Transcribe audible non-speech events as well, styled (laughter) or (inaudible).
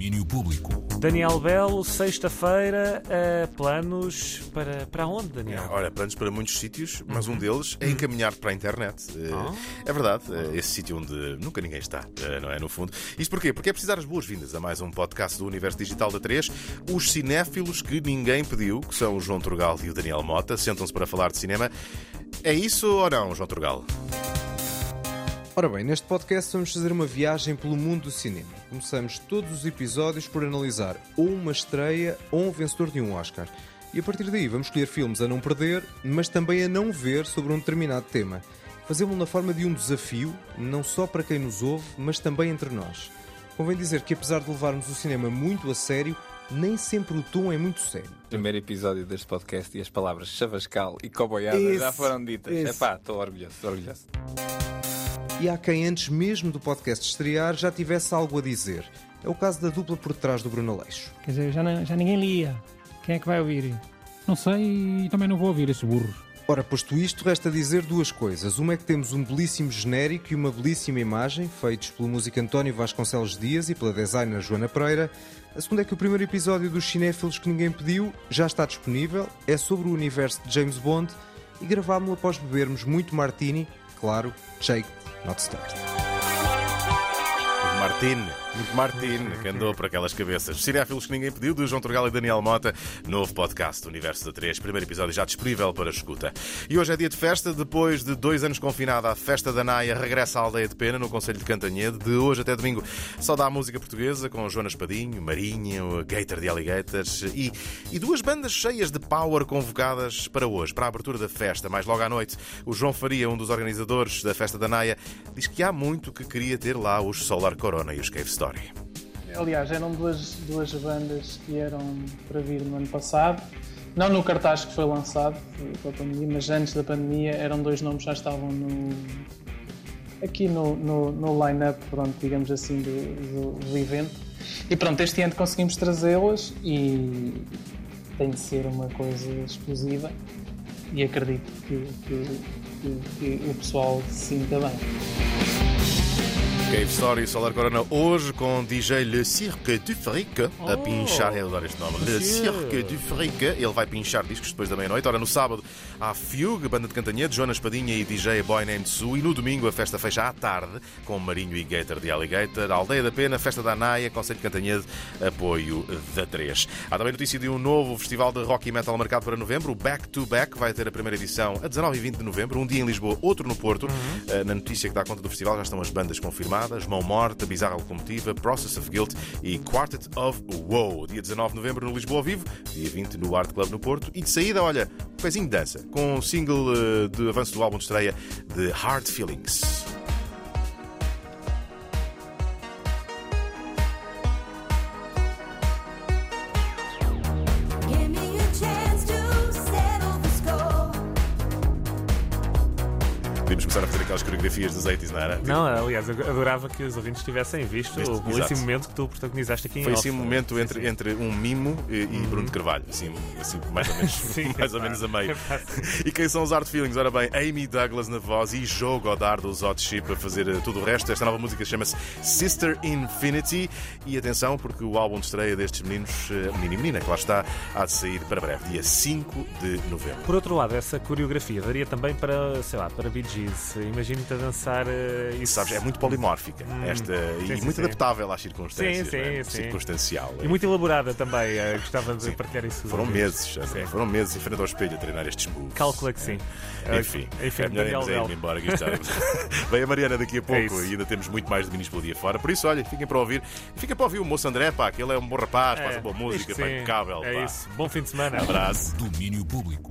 Domínio Público. Daniel Belo, sexta-feira, uh, planos para, para onde, Daniel? Olha, planos para muitos sítios, mas um deles é encaminhar-te para a internet. Uh, É verdade, uh, esse sítio onde nunca ninguém está, uh, não é? No fundo. Isto porquê? Porque é preciso dar as boas-vindas a mais um podcast do Universo Digital da 3. Os cinéfilos que ninguém pediu, que são o João Turgal e o Daniel Mota, sentam-se para falar de cinema. É isso ou não, João Turgal? Ora bem, neste podcast vamos fazer uma viagem pelo mundo do cinema. Começamos todos os episódios por analisar ou uma estreia ou um vencedor de um Oscar. E a partir daí vamos escolher filmes a não perder, mas também a não ver sobre um determinado tema. Fazemos-lo na forma de um desafio, não só para quem nos ouve, mas também entre nós. Convém dizer que apesar de levarmos o cinema muito a sério, nem sempre o tom é muito sério. Primeiro episódio deste podcast e as palavras chavascal e coboiada já foram ditas. esse. Epá, estou orgulhoso, estou orgulhoso. E há quem antes mesmo do podcast estrear já tivesse algo a dizer. É o caso da dupla por trás do Bruno Aleixo. Quer dizer, já, não- já ninguém lia. Quem é que vai ouvir? Não sei e também não vou ouvir esses burros. Ora, posto isto, resta dizer duas coisas. Uma é que temos um belíssimo genérico e uma belíssima imagem, feitos pelo músico António Vasconcelos Dias e pela designer Joana Pereira. A segunda é que o primeiro episódio dos Cinéfilos que ninguém pediu já está disponível, é sobre o universo de James Bond e gravámo-lo após bebermos muito martini, claro, shake, not stirred. Martin, muito Martin, que andou por aquelas cabeças. Cinéfilos que ninguém pediu, de João Turgal e Daniel Mota, novo podcast do Universo da 3, primeiro episódio já disponível para escuta. E hoje é dia de festa, depois de dois anos confinada, a festa da Naia regressa à aldeia de Pena, no Conselho de Cantanhede, de hoje até domingo. Só dá a música portuguesa, com Joana Espadinho, Marinho, Gator de Alligators e, e duas bandas cheias de power convocadas para hoje, para a abertura da festa, mais logo à noite. O João Faria, um dos organizadores da festa da Naia, diz que há muito que queria ter lá os Solar Corona e os Cave Story. Aliás, eram duas, duas bandas que eram para vir no ano passado. Não no cartaz que foi lançado com a pandemia, mas antes da pandemia eram dois nomes que já estavam no, aqui no, no, no line-up, digamos assim, do, do, do evento. E pronto, este ano conseguimos trazê-las e tem de ser uma coisa explosiva e acredito que, que- que- que o pessoal se sinta bem. Cave Story Solar Corona hoje com DJ Le Cirque du Fric a pinchar. Eu adoro este nome. Le Cirque du Fric. Ele vai pinchar discos depois da meia-noite. Ora, no sábado há Fugue, banda de Cantanhede, Jonas Padinha e DJ Boy Named Sue. E no domingo a festa fecha à tarde com Marinho e Gator de Alligator, Aldeia da Pena, Festa da Anaia, Conselho de Cantanhede, apoio da 3. Há também notícia de um novo festival de rock e metal marcado para novembro, o Back to Back. Vai ter a primeira edição a 19 e 20 de novembro, um dia em Lisboa, outro no Porto. Uh, Na notícia que dá conta do festival já estão as bandas confirmadas: Mão Morta, Bizarra Locomotiva, Process of Guilt e Quartet of Woe. Dia 19 de novembro no Lisboa ao vivo, dia 20 no Art Club no Porto. E de saída, olha, um pezinho de dança, com o single uh, de avanço do álbum de estreia de Hard Feelings. Podíamos começar a fazer aquelas coreografias dos 80s, não era? Não, aliás, eu adorava que os ouvintes tivessem visto Este- o belíssimo exato. momento que tu protagonizaste aqui em Foi assim um momento Sim, entre, sim. entre um mimo e, e Bruno de Carvalho, assim, assim mais ou menos, (laughs) Sim, mais ou pá. menos a meio. Sim. E quem são os Art Feelings? Ora bem, Amy Douglas na voz e Joe Godard dos Hot Chip a fazer eh, tudo o resto. Esta nova música chama-se Sister Infinity. E atenção, porque o álbum de estreia destes meninos, eh, menino e menina, que lá está, há de sair para breve, dia 5 de novembro. Por outro lado, essa coreografia daria também para, sei lá, para Bee Gees. Imagino-te a dançar eh, isso. Sabes, é muito polimórfica esta, Sim, e sim, muito sim. adaptável às circunstâncias. Sim, sim, é? sim. Circunstancial. E muito elaborada também. eh, gostava de partilhar isso. Foram meses, Sim. foram meses em frente ao espelho a treinar estes moves. Calcula que sim. Eh, Enfim, enfim é melhor irmos ir embora. (laughs) (laughs) Vem a Mariana daqui a pouco e ainda temos muito mais domínios pelo dia fora. Por isso, olha, fiquem para ouvir. Fiquem para ouvir o moço André, pá, que ele é um bom rapaz, faz É, boa música, sim, impecável. É pá. isso. Bom fim de semana. Abraço. Domínio Público.